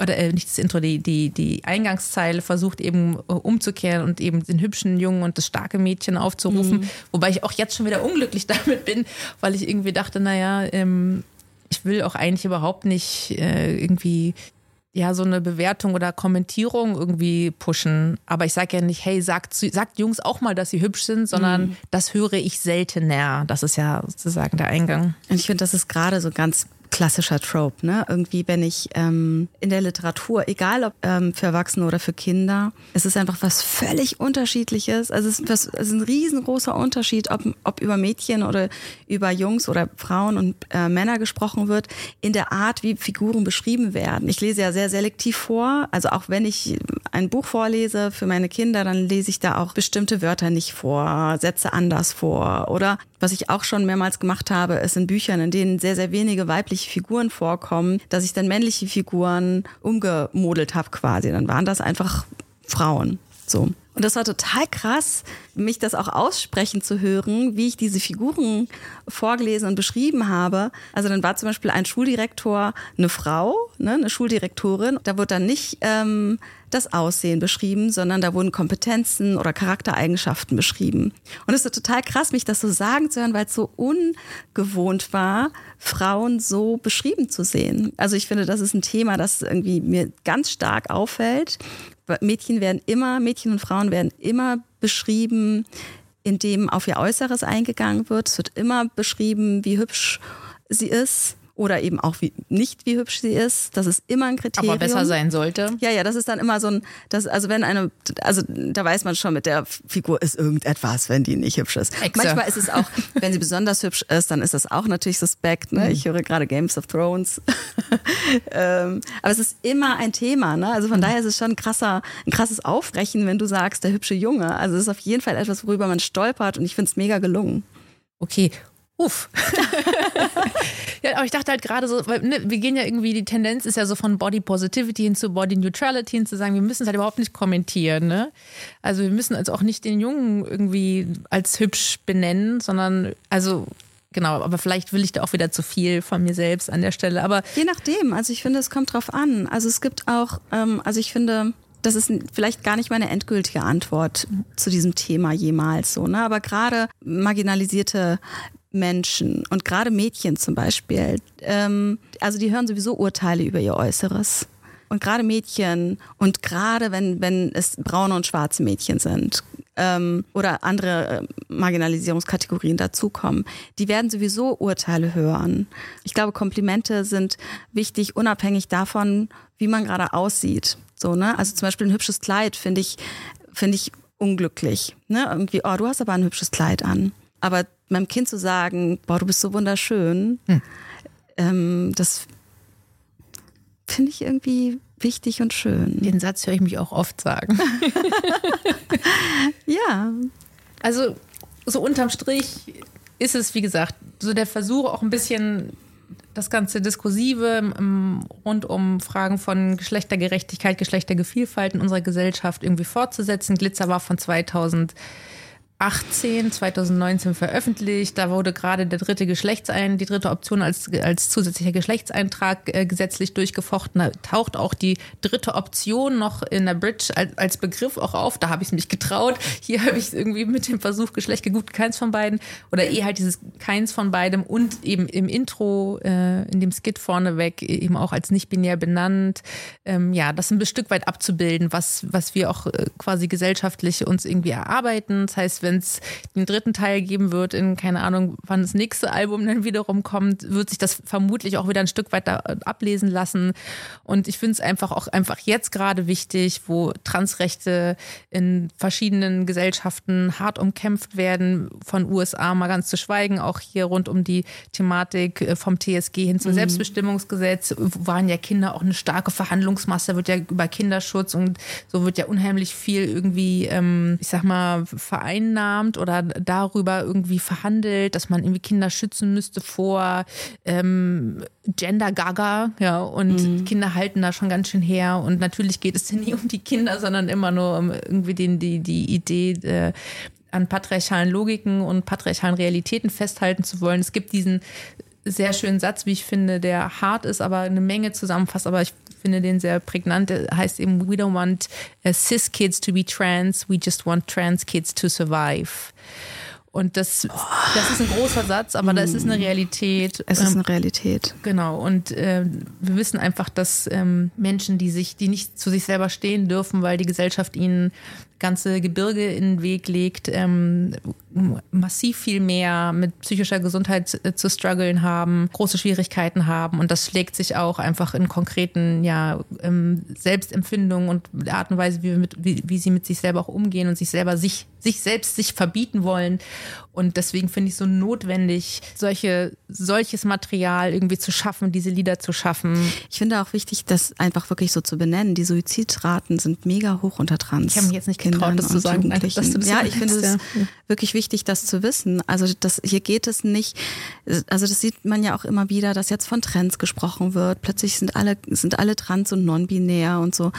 oder äh, nicht das Intro, die, die, die Eingangszeile versucht eben äh, umzukehren und eben den hübschen Jungen und das starke Mädchen aufzurufen. Mhm. Wobei ich auch jetzt schon wieder unglücklich *laughs* damit bin, weil ich irgendwie dachte, naja, ähm, ich will auch eigentlich überhaupt nicht äh, irgendwie ja so eine Bewertung oder Kommentierung irgendwie pushen. Aber ich sage ja nicht, hey, sagt, sagt Jungs auch mal, dass sie hübsch sind, sondern mhm. das höre ich seltener. Das ist ja sozusagen der Eingang. Und ich finde, das ist gerade so ganz klassischer Trope, ne? Irgendwie, wenn ich ähm, in der Literatur, egal ob ähm, für Erwachsene oder für Kinder, es ist einfach was völlig Unterschiedliches. Also es ist, was, es ist ein riesengroßer Unterschied, ob, ob über Mädchen oder über Jungs oder Frauen und äh, Männer gesprochen wird, in der Art, wie Figuren beschrieben werden. Ich lese ja sehr selektiv vor. Also auch wenn ich ein Buch vorlese für meine Kinder, dann lese ich da auch bestimmte Wörter nicht vor, Sätze anders vor. Oder was ich auch schon mehrmals gemacht habe, ist in Büchern, in denen sehr, sehr wenige weibliche Figuren vorkommen, dass ich dann männliche Figuren umgemodelt habe quasi. Dann waren das einfach Frauen. So. Und das war total krass, mich das auch aussprechen zu hören, wie ich diese Figuren vorgelesen und beschrieben habe. Also dann war zum Beispiel ein Schuldirektor eine Frau, ne, eine Schuldirektorin. Da wurde dann nicht ähm, das Aussehen beschrieben, sondern da wurden Kompetenzen oder Charaktereigenschaften beschrieben. Und es ist total krass, mich das so sagen zu hören, weil es so ungewohnt war, Frauen so beschrieben zu sehen. Also ich finde, das ist ein Thema, das irgendwie mir ganz stark auffällt Mädchen werden immer, Mädchen und Frauen werden immer beschrieben, indem auf ihr Äußeres eingegangen wird. Es wird immer beschrieben, wie hübsch sie ist oder eben auch wie, nicht, wie hübsch sie ist. Das ist immer ein Kriterium. Aber besser sein sollte. Ja, ja, das ist dann immer so ein, das, also wenn eine, also da weiß man schon, mit der Figur ist irgendetwas, wenn die nicht hübsch ist. Exe. Manchmal ist es auch, *laughs* wenn sie besonders hübsch ist, dann ist das auch natürlich suspekt. Ne? Ich höre gerade Games of Thrones. *laughs* ähm, aber es ist immer ein Thema. Ne? Also von daher ist es schon ein, krasser, ein krasses Aufbrechen, wenn du sagst, der hübsche Junge. Also es ist auf jeden Fall etwas, worüber man stolpert und ich finde es mega gelungen. Okay. Uff. *laughs* ja, aber ich dachte halt gerade so, weil, ne, wir gehen ja irgendwie, die Tendenz ist ja so von Body Positivity hin zu Body Neutrality hin zu sagen, wir müssen es halt überhaupt nicht kommentieren. Ne? Also wir müssen also auch nicht den Jungen irgendwie als hübsch benennen, sondern also genau, aber vielleicht will ich da auch wieder zu viel von mir selbst an der Stelle. Aber Je nachdem, also ich finde, es kommt drauf an. Also es gibt auch, ähm, also ich finde, das ist vielleicht gar nicht meine endgültige Antwort zu diesem Thema jemals so, ne? Aber gerade marginalisierte Menschen und gerade Mädchen zum Beispiel, ähm, also die hören sowieso Urteile über ihr Äußeres. Und gerade Mädchen und gerade wenn, wenn es braune und schwarze Mädchen sind ähm, oder andere äh, Marginalisierungskategorien dazukommen, die werden sowieso Urteile hören. Ich glaube, Komplimente sind wichtig, unabhängig davon, wie man gerade aussieht. So, ne? Also zum Beispiel ein hübsches Kleid finde ich, finde ich unglücklich. Ne? Irgendwie, oh, du hast aber ein hübsches Kleid an. Aber meinem Kind zu sagen, boah, du bist so wunderschön, Hm. ähm, das finde ich irgendwie wichtig und schön. den Satz höre ich mich auch oft sagen. *laughs* Ja, Also so unterm Strich ist es, wie gesagt, so der Versuch auch ein bisschen das ganze Diskursive ähm, rund um Fragen von Geschlechtergerechtigkeit, Geschlechtergevielfalt in unserer Gesellschaft irgendwie fortzusetzen. Glitzer war von 2018, 2019 veröffentlicht. Da wurde gerade der dritte Geschlechtsein, die dritte Option als, als zusätzlicher Geschlechtseintrag äh, gesetzlich durchgefochten. Da taucht auch die dritte Option noch in der Bridge als, als Begriff auch auf. Da habe ich es mich getraut. Hier habe ich irgendwie mit dem Versuch Geschlecht gegut, keins von beiden. Oder eh halt dieses keins von beidem und eben im Intro, äh, in dem Skit vorneweg, eben auch als nicht binär benannt. Ähm, ja, das ein Stück weit abzubilden, was, was wir auch äh, quasi gesellschaftlich uns irgendwie erarbeiten. Das heißt, wenn es den dritten Teil geben wird, in keine Ahnung, wann das nächste Album dann wiederum kommt, wird sich das vermutlich auch wieder ein Stück weit da ablesen lassen. Und ich finde es einfach auch einfach jetzt gerade wichtig, wo Transrechte in verschiedenen Gesellschaften hart umkämpft werden, von USA mal ganz zu schweigen, auch hier rund um die Thematik äh, vom TSG hin zum Selbstbestimmungsgesetz waren ja Kinder auch eine starke Verhandlungsmasse, wird ja über Kinderschutz und so wird ja unheimlich viel irgendwie, ähm, ich sag mal, vereinnahmt oder darüber irgendwie verhandelt, dass man irgendwie Kinder schützen müsste vor ähm, Gender Gaga, ja, und Kinder halten da schon ganz schön her. Und natürlich geht es *laughs* ja nie um die Kinder, sondern immer nur um irgendwie den, die, die Idee, äh, an patriarchalen Logiken und patriarchalen Realitäten festhalten zu wollen. Es gibt diesen sehr schönen Satz, wie ich finde, der hart ist, aber eine Menge zusammenfasst, aber ich finde den sehr prägnant. Der heißt eben, we don't want uh, cis kids to be trans, we just want trans kids to survive. Und das, das ist ein großer Satz, aber das ist eine Realität. es ist Ähm, eine Realität. Genau, und äh, wir wissen einfach, dass ähm, Menschen, die sich, die nicht zu sich selber stehen dürfen, weil die Gesellschaft ihnen ganze Gebirge in den Weg legt, ähm, massiv viel mehr mit psychischer Gesundheit äh, zu strugglen haben, große Schwierigkeiten haben und das schlägt sich auch einfach in konkreten ja, ähm, Selbstempfindungen und der Art und Weise, wie, mit, wie, wie sie mit sich selber auch umgehen und sich selber sich, sich selbst sich verbieten wollen. Und deswegen finde ich so notwendig, solche, solches Material irgendwie zu schaffen, diese Lieder zu schaffen. Ich finde auch wichtig, das einfach wirklich so zu benennen. Die Suizidraten sind mega hoch unter Trans. Ich habe mich jetzt nicht Kindern das zu und sagen. Jugendlichen. du das ja, ich finde es ja. wirklich wichtig, das zu wissen. Also das, hier geht es nicht, also das sieht man ja auch immer wieder, dass jetzt von Trends gesprochen wird. Plötzlich sind alle, sind alle trans und non-binär und so.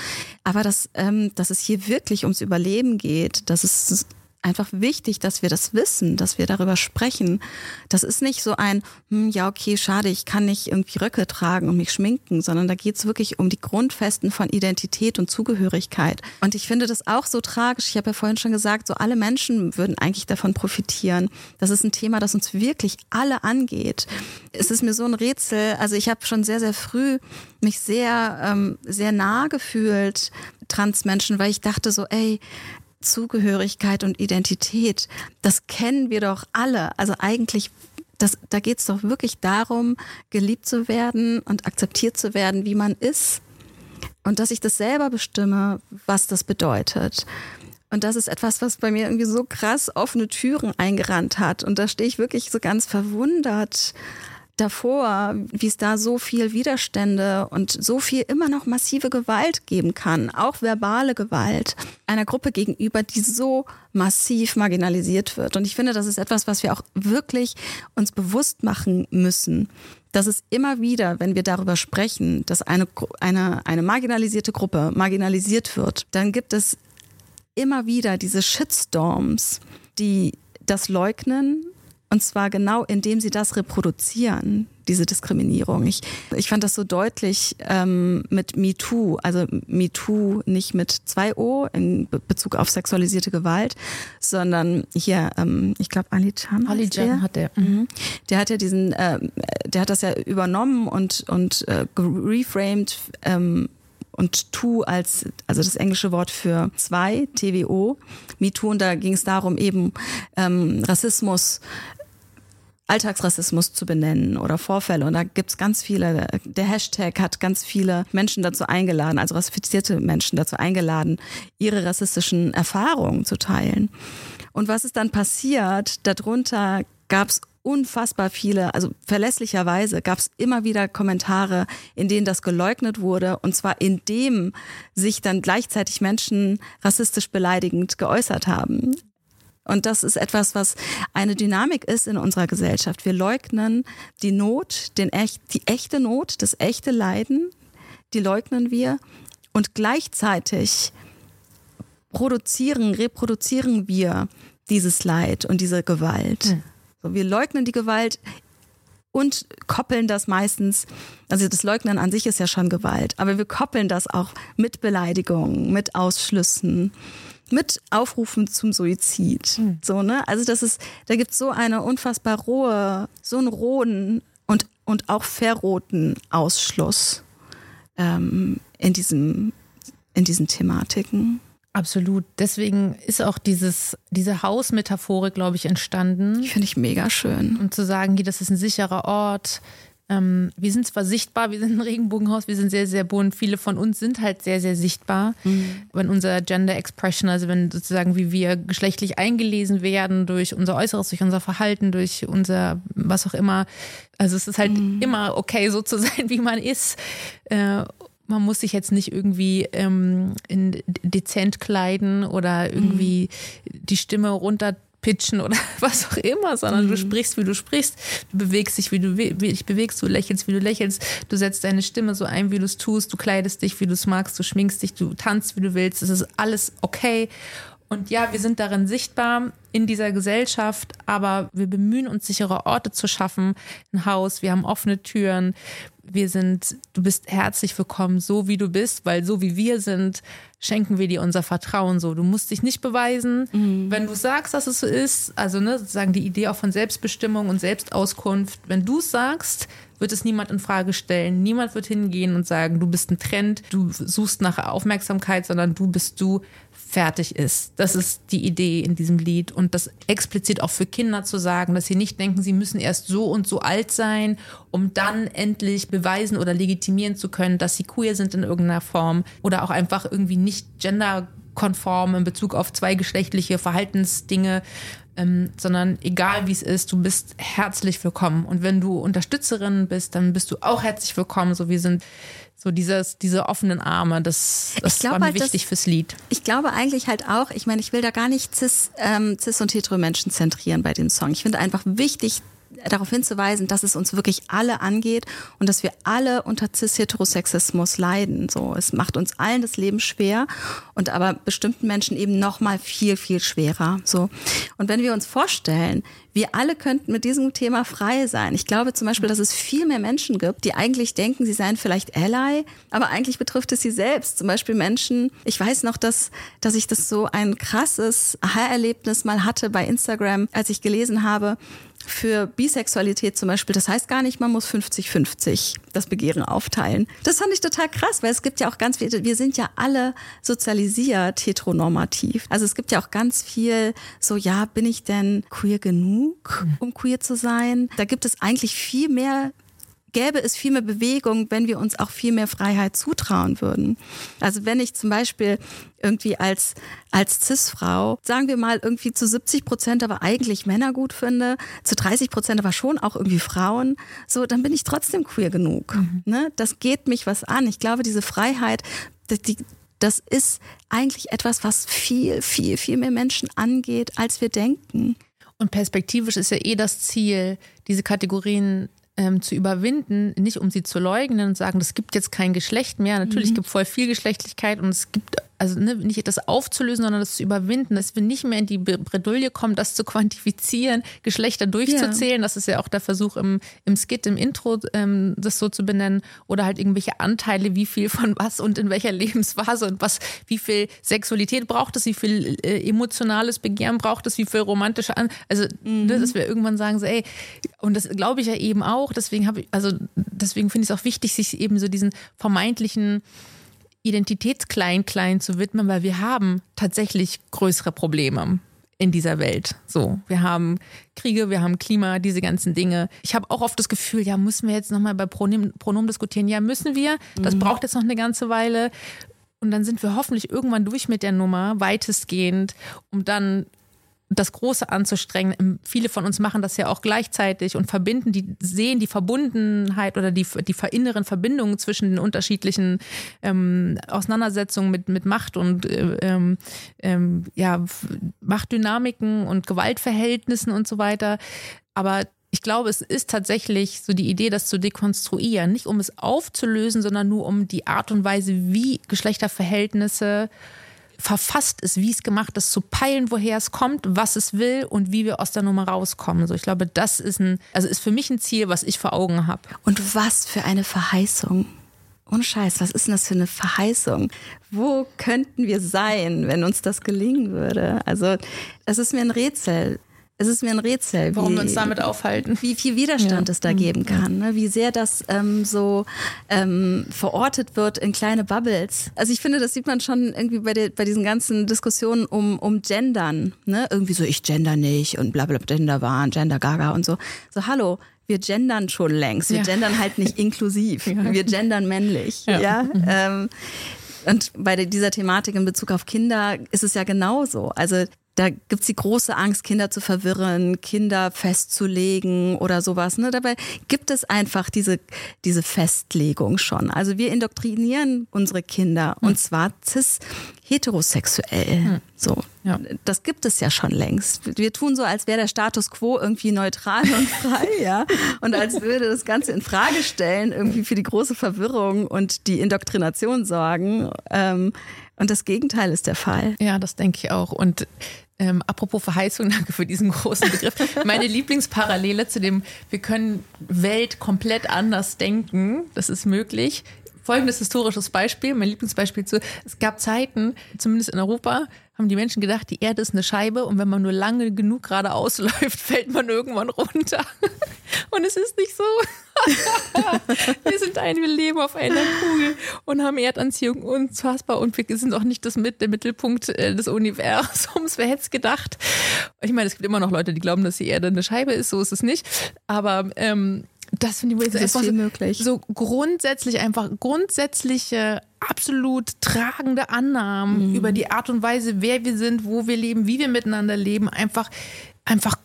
Aber dass, ähm, dass es hier wirklich ums Überleben geht, dass es einfach wichtig, dass wir das wissen, dass wir darüber sprechen. Das ist nicht so ein, hm, ja, okay, schade, ich kann nicht irgendwie Röcke tragen und mich schminken, sondern da geht es wirklich um die Grundfesten von Identität und Zugehörigkeit. Und ich finde das auch so tragisch. Ich habe ja vorhin schon gesagt, so alle Menschen würden eigentlich davon profitieren. Das ist ein Thema, das uns wirklich alle angeht. Es ist mir so ein Rätsel. Also ich habe schon sehr, sehr früh mich sehr, ähm, sehr nah gefühlt, Transmenschen, weil ich dachte so, ey, Zugehörigkeit und Identität, das kennen wir doch alle. Also eigentlich das, da geht es doch wirklich darum, geliebt zu werden und akzeptiert zu werden, wie man ist. Und dass ich das selber bestimme, was das bedeutet. Und das ist etwas, was bei mir irgendwie so krass offene Türen eingerannt hat. Und da stehe ich wirklich so ganz verwundert davor, wie es da so viel Widerstände und so viel immer noch massive Gewalt geben kann, auch verbale Gewalt einer Gruppe gegenüber, die so massiv marginalisiert wird. Und ich finde, das ist etwas, was wir auch wirklich uns bewusst machen müssen. Dass es immer wieder, wenn wir darüber sprechen, dass eine, eine, eine marginalisierte Gruppe marginalisiert wird, dann gibt es immer wieder diese Shitstorms, die das leugnen und zwar genau, indem sie das reproduzieren, diese Diskriminierung. Ich, ich fand das so deutlich ähm, mit MeToo, also MeToo nicht mit zwei O in Bezug auf sexualisierte Gewalt, sondern hier, ähm, ich glaube, Ali Chan. Ali Chan hat der. Mhm. Der hat ja diesen, äh, der hat das ja übernommen und, und äh, reframed ähm, und Tu als, also das englische Wort für zwei, TWO, MeToo, und da ging es darum, eben ähm, Rassismus Alltagsrassismus zu benennen oder Vorfälle. Und da gibt's ganz viele, der Hashtag hat ganz viele Menschen dazu eingeladen, also rassifizierte Menschen dazu eingeladen, ihre rassistischen Erfahrungen zu teilen. Und was ist dann passiert? Darunter gab's unfassbar viele, also verlässlicherweise gab es immer wieder Kommentare, in denen das geleugnet wurde und zwar indem sich dann gleichzeitig Menschen rassistisch beleidigend geäußert haben. Und das ist etwas, was eine Dynamik ist in unserer Gesellschaft. Wir leugnen die Not, den echt, die echte Not, das echte Leiden, die leugnen wir. Und gleichzeitig produzieren, reproduzieren wir dieses Leid und diese Gewalt. So, wir leugnen die Gewalt und koppeln das meistens, also das Leugnen an sich ist ja schon Gewalt, aber wir koppeln das auch mit Beleidigungen, mit Ausschlüssen mit Aufrufen zum Suizid. Mhm. So, ne? Also das ist, da gibt es so eine unfassbar rohe, so einen rohen und, und auch verroten Ausschluss ähm, in, diesem, in diesen Thematiken. Absolut. Deswegen ist auch dieses, diese Hausmetaphorik, glaube ich, entstanden. Finde ich mega schön. Um zu sagen, das ist ein sicherer Ort, ähm, wir sind zwar sichtbar, wir sind ein Regenbogenhaus, wir sind sehr, sehr bunt. Viele von uns sind halt sehr, sehr sichtbar. Mhm. Wenn unser Gender Expression, also wenn sozusagen wie wir geschlechtlich eingelesen werden durch unser Äußeres, durch unser Verhalten, durch unser was auch immer. Also es ist halt mhm. immer okay, so zu *laughs* sein, wie man ist. Äh, man muss sich jetzt nicht irgendwie ähm, in dezent kleiden oder irgendwie mhm. die Stimme runter pitchen oder *laughs* was auch immer, sondern mhm. du sprichst, wie du sprichst, du bewegst dich, wie du dich bewegst, du lächelst, wie du lächelst, du setzt deine Stimme so ein, wie du es tust, du kleidest dich, wie du es magst, du schminkst dich, du tanzt, wie du willst, es ist alles okay. Und ja, wir sind darin sichtbar in dieser Gesellschaft, aber wir bemühen uns, sichere Orte zu schaffen, ein Haus, wir haben offene Türen, wir sind, du bist herzlich willkommen, so wie du bist, weil so wie wir sind, schenken wir dir unser Vertrauen so. Du musst dich nicht beweisen. Mhm. Wenn du sagst, dass es so ist, also ne, sozusagen die Idee auch von Selbstbestimmung und Selbstauskunft, wenn du es sagst, wird es niemand in Frage stellen. Niemand wird hingehen und sagen, du bist ein Trend, du suchst nach Aufmerksamkeit, sondern du bist du fertig ist. Das ist die Idee in diesem Lied und das explizit auch für Kinder zu sagen, dass sie nicht denken, sie müssen erst so und so alt sein, um dann endlich beweisen oder legitimieren zu können, dass sie queer sind in irgendeiner Form oder auch einfach irgendwie nicht genderkonform in Bezug auf zweigeschlechtliche Verhaltensdinge, ähm, sondern egal wie es ist, du bist herzlich willkommen. Und wenn du Unterstützerin bist, dann bist du auch herzlich willkommen. So, wir sind so dieses, diese offenen Arme, das, das war mir halt, wichtig das, fürs Lied. Ich glaube eigentlich halt auch, ich meine, ich will da gar nicht cis, ähm, cis und hetero Menschen zentrieren bei dem Song. Ich finde einfach wichtig, darauf hinzuweisen, dass es uns wirklich alle angeht und dass wir alle unter cis-heterosexismus leiden. So, es macht uns allen das Leben schwer und aber bestimmten Menschen eben noch mal viel viel schwerer. So und wenn wir uns vorstellen, wir alle könnten mit diesem Thema frei sein. Ich glaube zum Beispiel, dass es viel mehr Menschen gibt, die eigentlich denken, sie seien vielleicht Ally, aber eigentlich betrifft es sie selbst. Zum Beispiel Menschen, ich weiß noch, dass, dass ich das so ein krasses Aha-Erlebnis mal hatte bei Instagram, als ich gelesen habe, für Bisexualität zum Beispiel, das heißt gar nicht, man muss 50-50 das Begehren aufteilen. Das fand ich total krass, weil es gibt ja auch ganz viel, wir sind ja alle sozialisiert heteronormativ. Also es gibt ja auch ganz viel so, ja, bin ich denn queer genug, um queer zu sein? Da gibt es eigentlich viel mehr gäbe es viel mehr Bewegung, wenn wir uns auch viel mehr Freiheit zutrauen würden. Also wenn ich zum Beispiel irgendwie als, als Cis-Frau, sagen wir mal, irgendwie zu 70 Prozent aber eigentlich Männer gut finde, zu 30 Prozent aber schon auch irgendwie Frauen, so, dann bin ich trotzdem queer genug. Mhm. Ne? Das geht mich was an. Ich glaube, diese Freiheit, die, das ist eigentlich etwas, was viel, viel, viel mehr Menschen angeht, als wir denken. Und perspektivisch ist ja eh das Ziel, diese Kategorien ähm, zu überwinden, nicht um sie zu leugnen und sagen, es gibt jetzt kein Geschlecht mehr. Natürlich mhm. gibt voll viel Geschlechtlichkeit und es gibt also ne, nicht das aufzulösen, sondern das zu überwinden, dass wir nicht mehr in die Bredouille kommen, das zu quantifizieren, Geschlechter durchzuzählen. Ja. Das ist ja auch der Versuch im, im Skit, im Intro, ähm, das so zu benennen. Oder halt irgendwelche Anteile, wie viel von was und in welcher Lebensphase und was, wie viel Sexualität braucht es, wie viel äh, emotionales Begehren braucht es, wie viel romantische An Also, mhm. ne, dass wir irgendwann sagen, so, ey, und das glaube ich ja eben auch, deswegen habe ich, also deswegen finde ich es auch wichtig, sich eben so diesen vermeintlichen Identitätsklein-Klein zu widmen, weil wir haben tatsächlich größere Probleme in dieser Welt. So, wir haben Kriege, wir haben Klima, diese ganzen Dinge. Ich habe auch oft das Gefühl, ja, müssen wir jetzt nochmal bei Pronomen, Pronomen diskutieren? Ja, müssen wir. Das mhm. braucht jetzt noch eine ganze Weile. Und dann sind wir hoffentlich irgendwann durch mit der Nummer, weitestgehend, um dann das Große anzustrengen. Ähm, viele von uns machen das ja auch gleichzeitig und verbinden, die sehen die Verbundenheit oder die, die inneren Verbindungen zwischen den unterschiedlichen ähm, Auseinandersetzungen mit, mit Macht und äh, ähm, ähm, ja, Machtdynamiken und Gewaltverhältnissen und so weiter. Aber ich glaube, es ist tatsächlich so die Idee, das zu dekonstruieren, nicht um es aufzulösen, sondern nur um die Art und Weise, wie Geschlechterverhältnisse verfasst ist, wie es gemacht ist, zu peilen, woher es kommt, was es will und wie wir aus der Nummer rauskommen. So, ich glaube, das ist ein, also ist für mich ein Ziel, was ich vor Augen habe. Und was für eine Verheißung. Ohne Scheiß, was ist denn das für eine Verheißung? Wo könnten wir sein, wenn uns das gelingen würde? Also, es ist mir ein Rätsel es ist mir ein Rätsel, warum wie, wir uns damit aufhalten. Wie viel Widerstand ja. es da geben kann, ne? wie sehr das ähm, so ähm, verortet wird in kleine Bubbles. Also ich finde, das sieht man schon irgendwie bei, der, bei diesen ganzen Diskussionen um, um Gendern. Ne? Irgendwie so, ich gender nicht und bla bla Gender waren, Gender Gaga und so. So, hallo, wir gendern schon längst. Wir ja. gendern halt nicht *laughs* inklusiv. Ja. Wir gendern männlich. Ja. ja? Mhm. Ähm, und bei dieser Thematik in Bezug auf Kinder ist es ja genauso. Also da gibt's die große Angst, Kinder zu verwirren, Kinder festzulegen oder sowas. Ne? Dabei gibt es einfach diese, diese Festlegung schon. Also wir indoktrinieren unsere Kinder hm. und zwar cis heterosexuell. Hm. So. Ja. Das gibt es ja schon längst. Wir tun so, als wäre der Status quo irgendwie neutral und *laughs* frei, ja. Und als würde das Ganze in Frage stellen, irgendwie für die große Verwirrung und die Indoktrination sorgen. Ähm, und das Gegenteil ist der Fall. Ja, das denke ich auch. Und ähm, apropos Verheißung, *laughs* danke für diesen großen Begriff. Meine Lieblingsparallele zu dem, wir können Welt komplett anders denken, das ist möglich. Folgendes historisches Beispiel, mein Lieblingsbeispiel zu, es gab Zeiten, zumindest in Europa, haben die Menschen gedacht, die Erde ist eine Scheibe und wenn man nur lange genug geradeaus *laughs* läuft, fällt man irgendwann runter. *laughs* Und es ist nicht so. *laughs* wir sind ein, wir leben auf einer Kugel und haben Erdanziehung unfassbar und wir sind auch nicht das mit, der Mittelpunkt äh, des Universums. Wer hätte es gedacht? Ich meine, es gibt immer noch Leute, die glauben, dass die Erde eine Scheibe ist, so ist es nicht. Aber ähm, das finde ich das ist viel möglich. so grundsätzlich einfach grundsätzliche absolut tragende Annahmen mhm. über die Art und Weise, wer wir sind, wo wir leben, wie wir miteinander leben, einfach einfach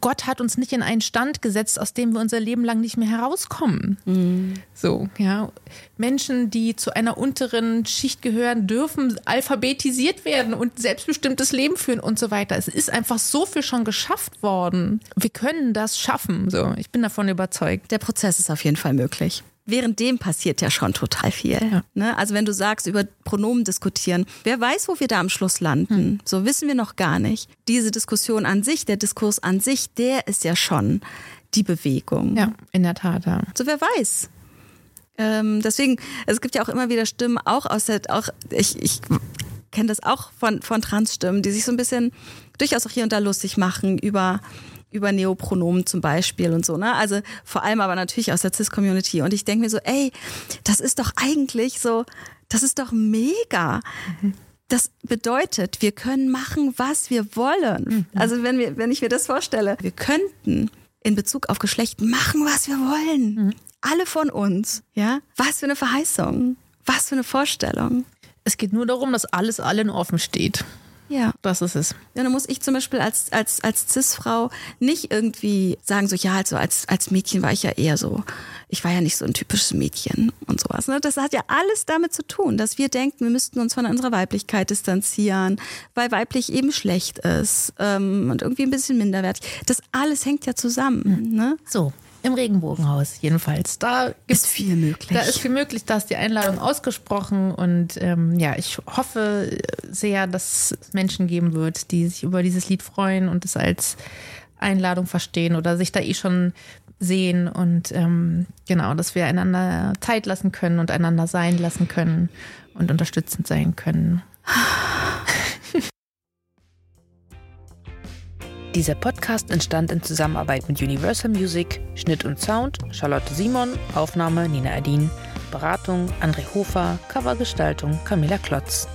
Gott hat uns nicht in einen Stand gesetzt, aus dem wir unser Leben lang nicht mehr herauskommen. Mhm. So, ja. Menschen, die zu einer unteren Schicht gehören, dürfen alphabetisiert werden und selbstbestimmtes Leben führen und so weiter. Es ist einfach so viel schon geschafft worden. Wir können das schaffen. So, ich bin davon überzeugt. Der Prozess ist auf jeden Fall möglich währenddem passiert ja schon total viel. Ja. Ne? Also wenn du sagst, über Pronomen diskutieren, wer weiß, wo wir da am Schluss landen? Hm. So wissen wir noch gar nicht. Diese Diskussion an sich, der Diskurs an sich, der ist ja schon die Bewegung. Ja, in der Tat. Ja. So wer weiß. Ähm, deswegen, es gibt ja auch immer wieder Stimmen, auch aus der, auch ich, ich kenne das auch von, von Transstimmen, die sich so ein bisschen durchaus auch hier und da lustig machen über über Neopronomen zum Beispiel und so, ne? Also vor allem aber natürlich aus der CIS-Community. Und ich denke mir so, ey, das ist doch eigentlich so, das ist doch mega. Mhm. Das bedeutet, wir können machen, was wir wollen. Mhm. Also wenn, wir, wenn ich mir das vorstelle, wir könnten in Bezug auf Geschlecht machen, was wir wollen. Mhm. Alle von uns. Ja? Was für eine Verheißung. Was für eine Vorstellung. Es geht nur darum, dass alles allen offen steht. Ja. Das ist es. Ja, dann muss ich zum Beispiel als, als, als Cis-Frau nicht irgendwie sagen, so, ja, also als, als Mädchen war ich ja eher so, ich war ja nicht so ein typisches Mädchen und sowas. Ne? Das hat ja alles damit zu tun, dass wir denken, wir müssten uns von unserer Weiblichkeit distanzieren, weil weiblich eben schlecht ist ähm, und irgendwie ein bisschen minderwertig. Das alles hängt ja zusammen. Mhm. Ne? So, im Regenbogenhaus jedenfalls. Da ist viel möglich. Da ist viel möglich, da ist die Einladung ausgesprochen und ähm, ja, ich hoffe sehr, dass es Menschen geben wird, die sich über dieses Lied freuen und es als Einladung verstehen oder sich da eh schon sehen und ähm, genau, dass wir einander Zeit lassen können und einander sein lassen können und unterstützend sein können. *sighs* Dieser Podcast entstand in Zusammenarbeit mit Universal Music, Schnitt und Sound Charlotte Simon, Aufnahme Nina Adin, Beratung André Hofer, Covergestaltung Camilla Klotz.